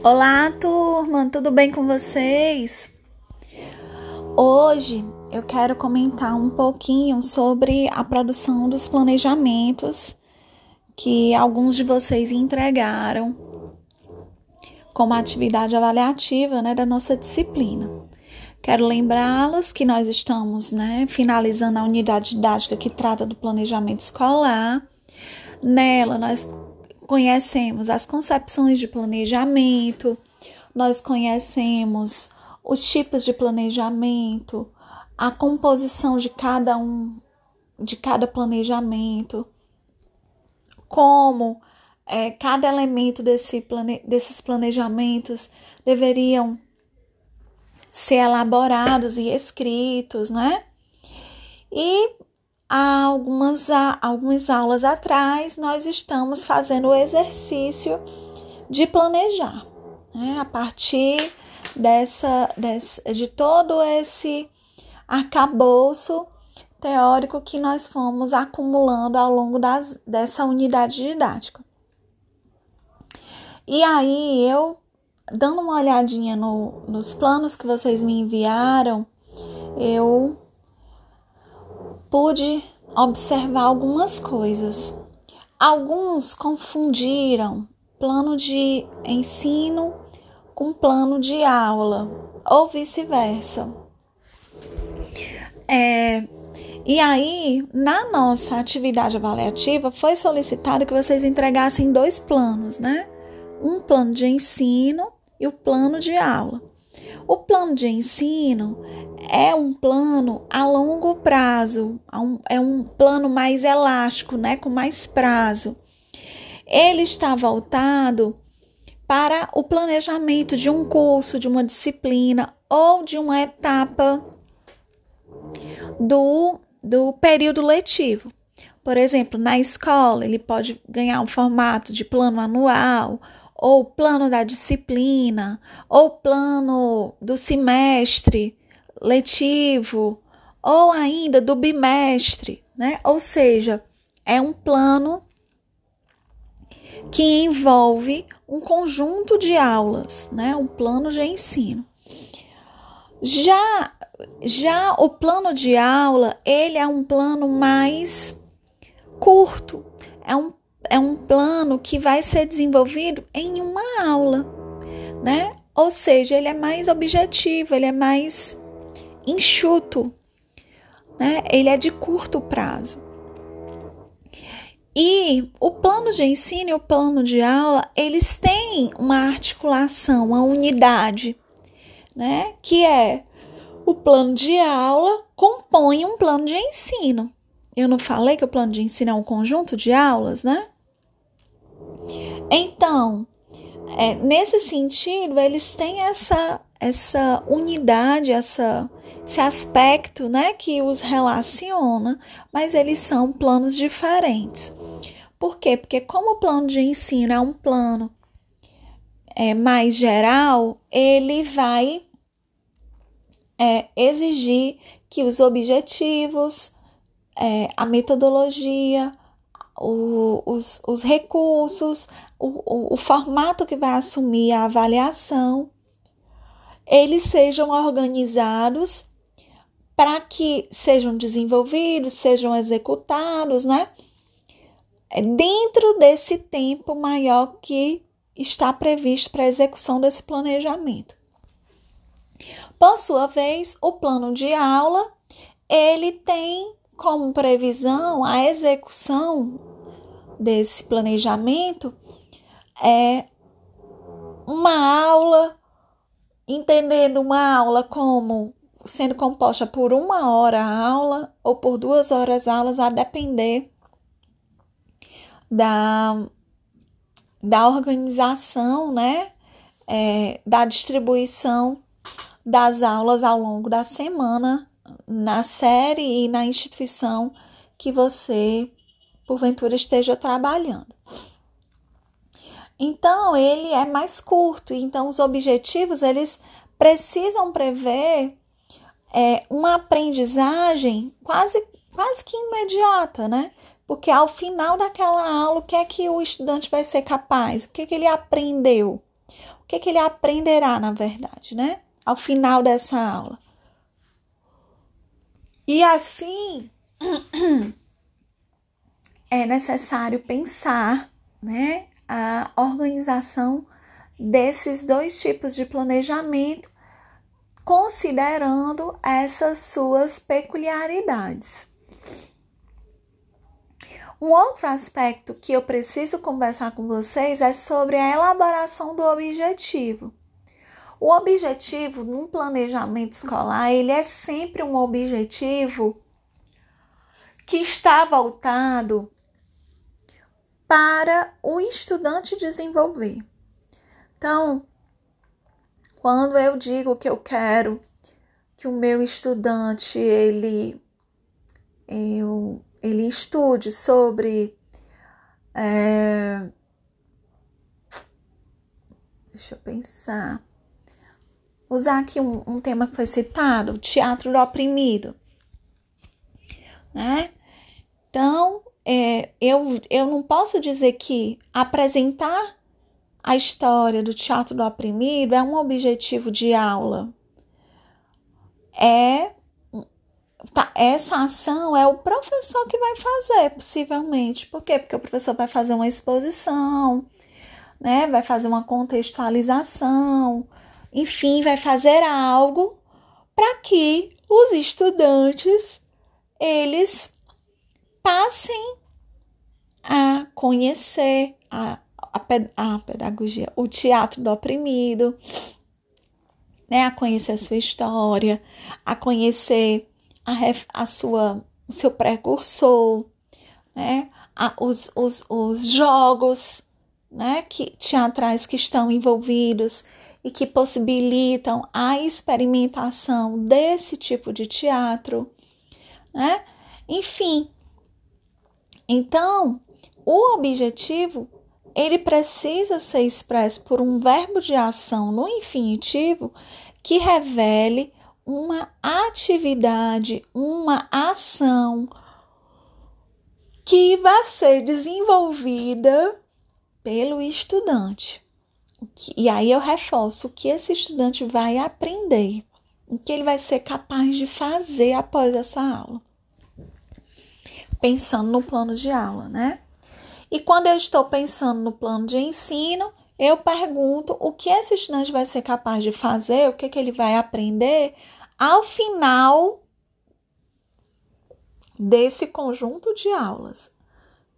Olá, turma, tudo bem com vocês? Hoje eu quero comentar um pouquinho sobre a produção dos planejamentos que alguns de vocês entregaram como atividade avaliativa né, da nossa disciplina. Quero lembrá-los que nós estamos né, finalizando a unidade didática que trata do planejamento escolar. Nela, nós conhecemos as concepções de planejamento, nós conhecemos os tipos de planejamento, a composição de cada um, de cada planejamento, como é, cada elemento desse plane, desses planejamentos deveriam ser elaborados e escritos, né? E há algumas, há algumas aulas atrás, nós estamos fazendo o exercício de planejar, né? a partir dessa, dessa, de todo esse arcabouço teórico que nós fomos acumulando ao longo das, dessa unidade didática. E aí, eu, dando uma olhadinha no, nos planos que vocês me enviaram, eu pude observar algumas coisas. Alguns confundiram plano de ensino com plano de aula, ou vice-versa. É, e aí, na nossa atividade avaliativa, foi solicitado que vocês entregassem dois planos, né? Um plano de ensino e o plano de aula. O plano de ensino é um plano a longo prazo, é um plano mais elástico, né, com mais prazo. Ele está voltado para o planejamento de um curso, de uma disciplina ou de uma etapa do, do período letivo. Por exemplo, na escola, ele pode ganhar um formato de plano anual, ou plano da disciplina, ou plano do semestre, letivo ou ainda do bimestre, né? Ou seja, é um plano que envolve um conjunto de aulas, né? Um plano de ensino. Já já o plano de aula, ele é um plano mais curto. É um, é um plano que vai ser desenvolvido em uma aula, né? Ou seja, ele é mais objetivo, ele é mais enxuto, né? Ele é de curto prazo. E o plano de ensino e o plano de aula, eles têm uma articulação, uma unidade, né? Que é o plano de aula compõe um plano de ensino. Eu não falei que o plano de ensino é um conjunto de aulas, né? Então, é, nesse sentido, eles têm essa, essa unidade, essa esse aspecto, né, que os relaciona, mas eles são planos diferentes. Por quê? Porque como o plano de ensino é um plano é, mais geral, ele vai é, exigir que os objetivos, é, a metodologia, os, os recursos, o, o, o formato que vai assumir a avaliação, eles sejam organizados para que sejam desenvolvidos, sejam executados, né? É dentro desse tempo maior que está previsto para a execução desse planejamento. Por sua vez, o plano de aula, ele tem como previsão a execução desse planejamento é uma aula, entendendo uma aula como sendo composta por uma hora a aula ou por duas horas aulas, a depender da, da organização, né? É, da distribuição das aulas ao longo da semana na série e na instituição que você porventura esteja trabalhando. Então, ele é mais curto, então os objetivos eles precisam prever é, uma aprendizagem quase, quase que imediata, né? Porque ao final daquela aula, o que é que o estudante vai ser capaz? O que, é que ele aprendeu? O que, que ele aprenderá, na verdade, né? Ao final dessa aula. E assim é necessário pensar, né, a organização desses dois tipos de planejamento, considerando essas suas peculiaridades. Um outro aspecto que eu preciso conversar com vocês é sobre a elaboração do objetivo. O objetivo num planejamento escolar, ele é sempre um objetivo que está voltado para o estudante desenvolver. Então, quando eu digo que eu quero que o meu estudante ele eu, ele estude sobre é, deixa eu pensar usar aqui um, um tema que foi citado, teatro do oprimido, né? Então, é, eu, eu não posso dizer que apresentar a história do teatro do oprimido é um objetivo de aula. É tá, essa ação é o professor que vai fazer, possivelmente. Por quê? Porque o professor vai fazer uma exposição, né? Vai fazer uma contextualização, enfim, vai fazer algo para que os estudantes eles passem a conhecer a, a, a pedagogia, o teatro do oprimido, né, a conhecer a sua história, a conhecer a, a sua, o seu precursor, né, a, os, os, os jogos né, que, teatrais que estão envolvidos e que possibilitam a experimentação desse tipo de teatro, né? Enfim, então o objetivo ele precisa ser expresso por um verbo de ação no infinitivo que revele uma atividade, uma ação que vai ser desenvolvida pelo estudante. E aí eu reforço o que esse estudante vai aprender, o que ele vai ser capaz de fazer após essa aula. Pensando no plano de aula, né? E quando eu estou pensando no plano de ensino, eu pergunto o que esse estudante vai ser capaz de fazer, o que, que ele vai aprender ao final desse conjunto de aulas,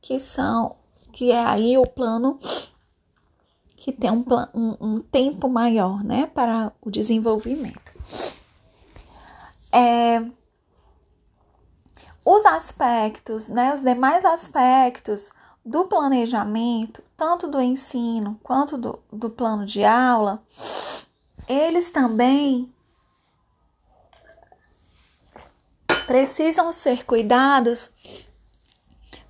que são que é aí o plano que tem um, um, um tempo maior, né, para o desenvolvimento. É, os aspectos, né, os demais aspectos do planejamento, tanto do ensino quanto do, do plano de aula, eles também precisam ser cuidados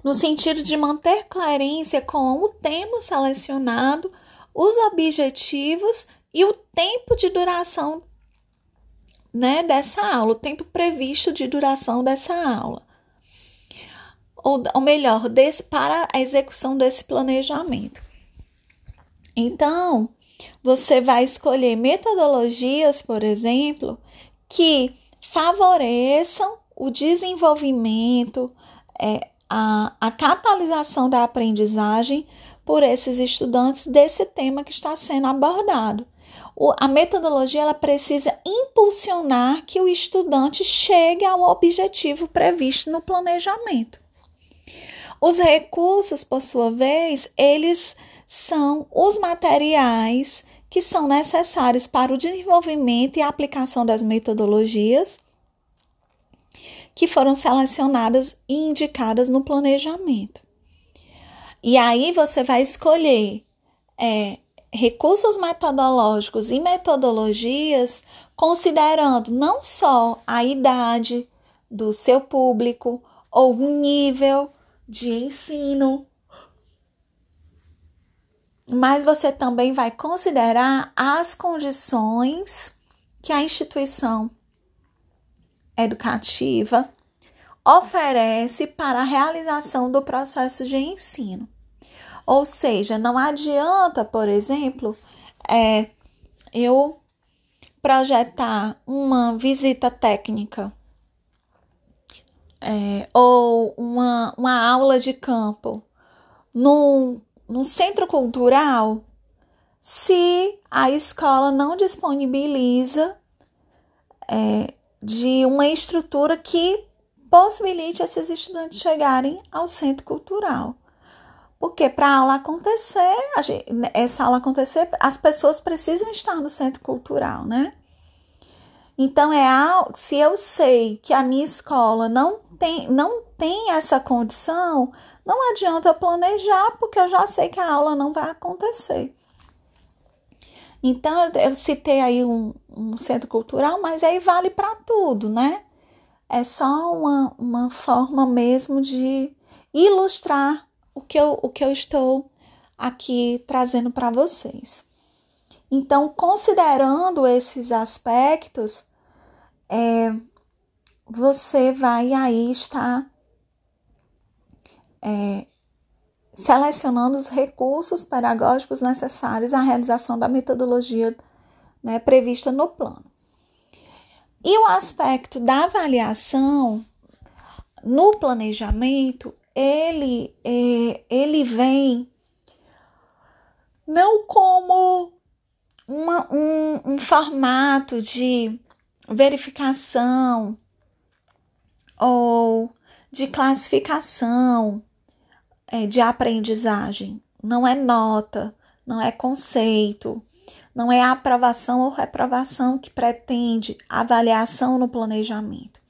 no sentido de manter coerência com o tema selecionado os objetivos e o tempo de duração né, dessa aula, o tempo previsto de duração dessa aula. Ou, ou melhor, desse, para a execução desse planejamento. Então, você vai escolher metodologias, por exemplo, que favoreçam o desenvolvimento, é, a, a catalisação da aprendizagem por esses estudantes desse tema que está sendo abordado. A metodologia ela precisa impulsionar que o estudante chegue ao objetivo previsto no planejamento. Os recursos, por sua vez, eles são os materiais que são necessários para o desenvolvimento e aplicação das metodologias que foram selecionadas e indicadas no planejamento. E aí você vai escolher é, recursos metodológicos e metodologias considerando não só a idade do seu público ou o nível de ensino, mas você também vai considerar as condições que a instituição educativa oferece para a realização do processo de ensino. Ou seja, não adianta, por exemplo, é eu projetar uma visita técnica é, ou uma, uma aula de campo num, num centro cultural se a escola não disponibiliza é, de uma estrutura que possibilite esses estudantes chegarem ao centro cultural. Porque para a aula acontecer, gente, essa aula acontecer, as pessoas precisam estar no centro cultural, né? Então é algo, se eu sei que a minha escola não tem, não tem essa condição, não adianta eu planejar, porque eu já sei que a aula não vai acontecer. Então, eu citei aí um, um centro cultural, mas aí vale para tudo, né? É só uma, uma forma mesmo de ilustrar o que eu, o que eu estou aqui trazendo para vocês. Então, considerando esses aspectos, é, você vai aí estar é, selecionando os recursos pedagógicos necessários à realização da metodologia né, prevista no plano. E o aspecto da avaliação no planejamento, ele, é, ele vem não como uma, um, um formato de verificação ou de classificação é, de aprendizagem. Não é nota, não é conceito, não é aprovação ou reprovação que pretende avaliação no planejamento.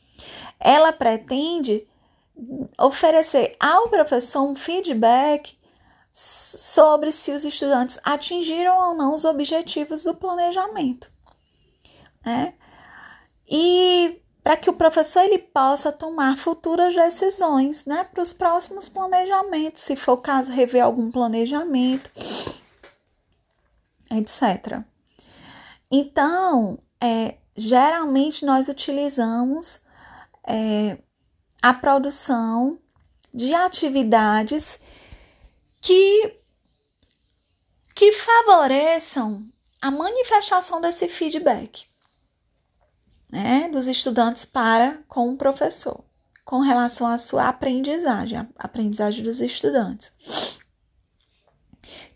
Ela pretende oferecer ao professor um feedback sobre se os estudantes atingiram ou não os objetivos do planejamento. Né? E para que o professor ele possa tomar futuras decisões, né, para os próximos planejamentos, se for o caso rever algum planejamento, etc. Então, é, geralmente nós utilizamos é, a produção de atividades que que favoreçam a manifestação desse feedback né, dos estudantes para com o professor, com relação à sua aprendizagem, a aprendizagem dos estudantes.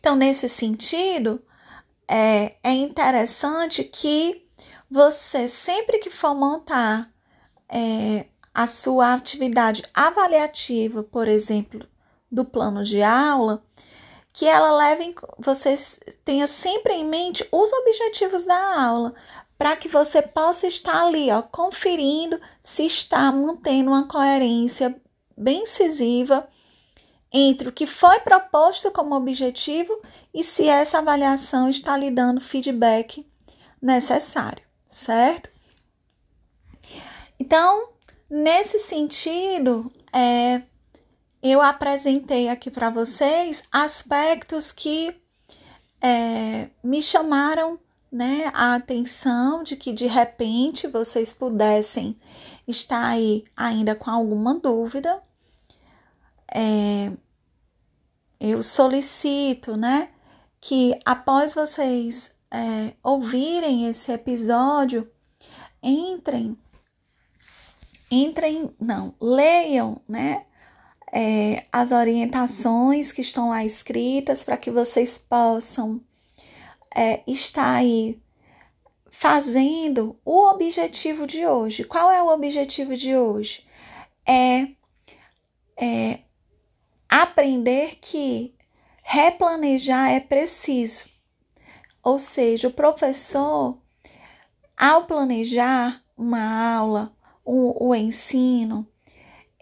Então, nesse sentido, é, é interessante que você, sempre que for montar é, a sua atividade avaliativa, por exemplo, do plano de aula, que ela leve, você tenha sempre em mente os objetivos da aula, para que você possa estar ali, ó, conferindo se está mantendo uma coerência bem incisiva entre o que foi proposto como objetivo e se essa avaliação está lhe dando feedback necessário, certo? Então, nesse sentido, é, eu apresentei aqui para vocês aspectos que é, me chamaram né, a atenção de que de repente vocês pudessem estar aí ainda com alguma dúvida. É, eu solicito, né, que após vocês é, ouvirem esse episódio, entrem, entrem, não, leiam, né, é, as orientações que estão lá escritas para que vocês possam é, está aí fazendo o objetivo de hoje. Qual é o objetivo de hoje? É, é aprender que replanejar é preciso. Ou seja, o professor, ao planejar uma aula, o, o ensino,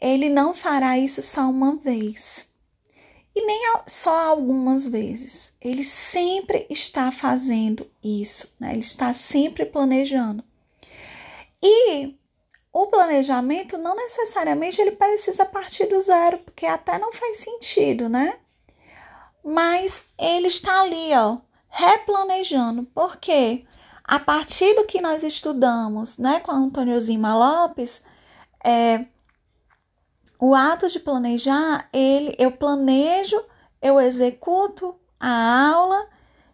ele não fará isso só uma vez e nem só algumas vezes. Ele sempre está fazendo isso, né? Ele está sempre planejando. E o planejamento não necessariamente ele precisa partir do zero, porque até não faz sentido, né? Mas ele está ali, ó, replanejando, porque a partir do que nós estudamos, né, com a Antônio Zima Lopes, é, o ato de planejar, ele eu planejo, eu executo a aula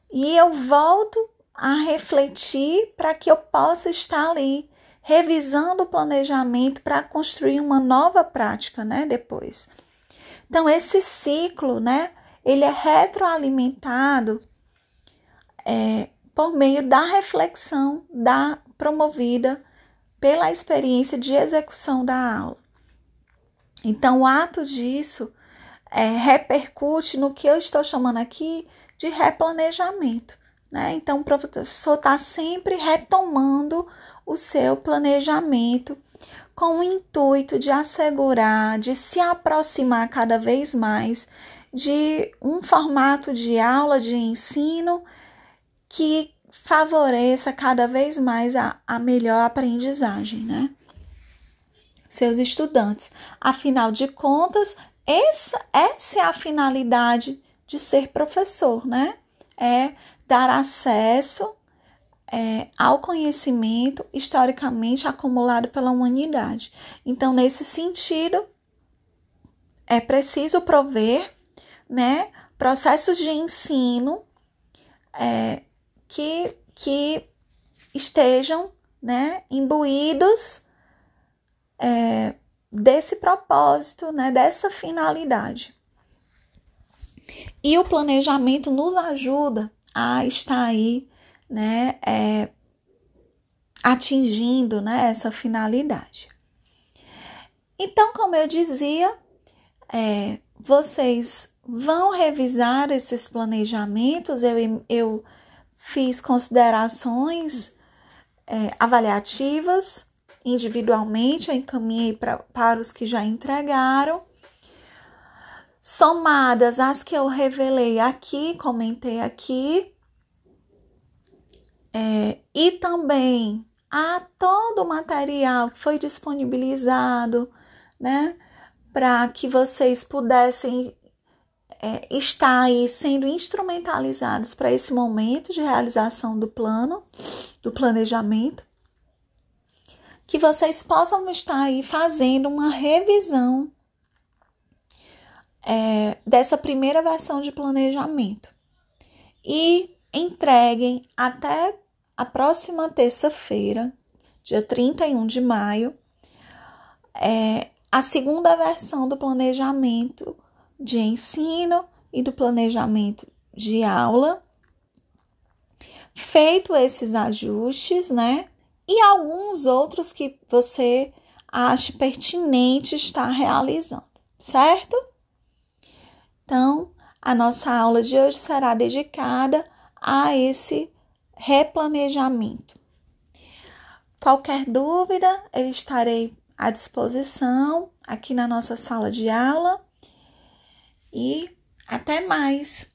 e eu volto a refletir para que eu possa estar ali revisando o planejamento para construir uma nova prática, né, depois. Então esse ciclo, né, ele é retroalimentado é, por meio da reflexão da promovida pela experiência de execução da aula. Então, o ato disso é, repercute no que eu estou chamando aqui de replanejamento. Né? Então, o professor está sempre retomando o seu planejamento com o intuito de assegurar, de se aproximar cada vez mais de um formato de aula de ensino que favoreça cada vez mais a, a melhor aprendizagem, né? Seus estudantes. Afinal de contas, essa, essa é a finalidade de ser professor, né? É dar acesso é, ao conhecimento historicamente acumulado pela humanidade. Então, nesse sentido, é preciso prover né, processos de ensino é, que, que estejam né, imbuídos é, desse propósito, né, dessa finalidade. E o planejamento nos ajuda a estar aí, né, é, atingindo né, essa finalidade. Então, como eu dizia, é, vocês vão revisar esses planejamentos. Eu, eu fiz considerações é, avaliativas individualmente, eu encaminhei pra, para os que já entregaram, somadas as que eu revelei aqui, comentei aqui, é, e também a todo o material que foi disponibilizado, né, para que vocês pudessem é, está aí sendo instrumentalizados para esse momento de realização do plano, do planejamento, que vocês possam estar aí fazendo uma revisão é, dessa primeira versão de planejamento. E entreguem até a próxima terça-feira, dia 31 de maio, é, a segunda versão do planejamento de ensino e do planejamento de aula. Feito esses ajustes, né? E alguns outros que você ache pertinente estar realizando, certo? Então, a nossa aula de hoje será dedicada a esse replanejamento. Qualquer dúvida, eu estarei à disposição aqui na nossa sala de aula e até mais!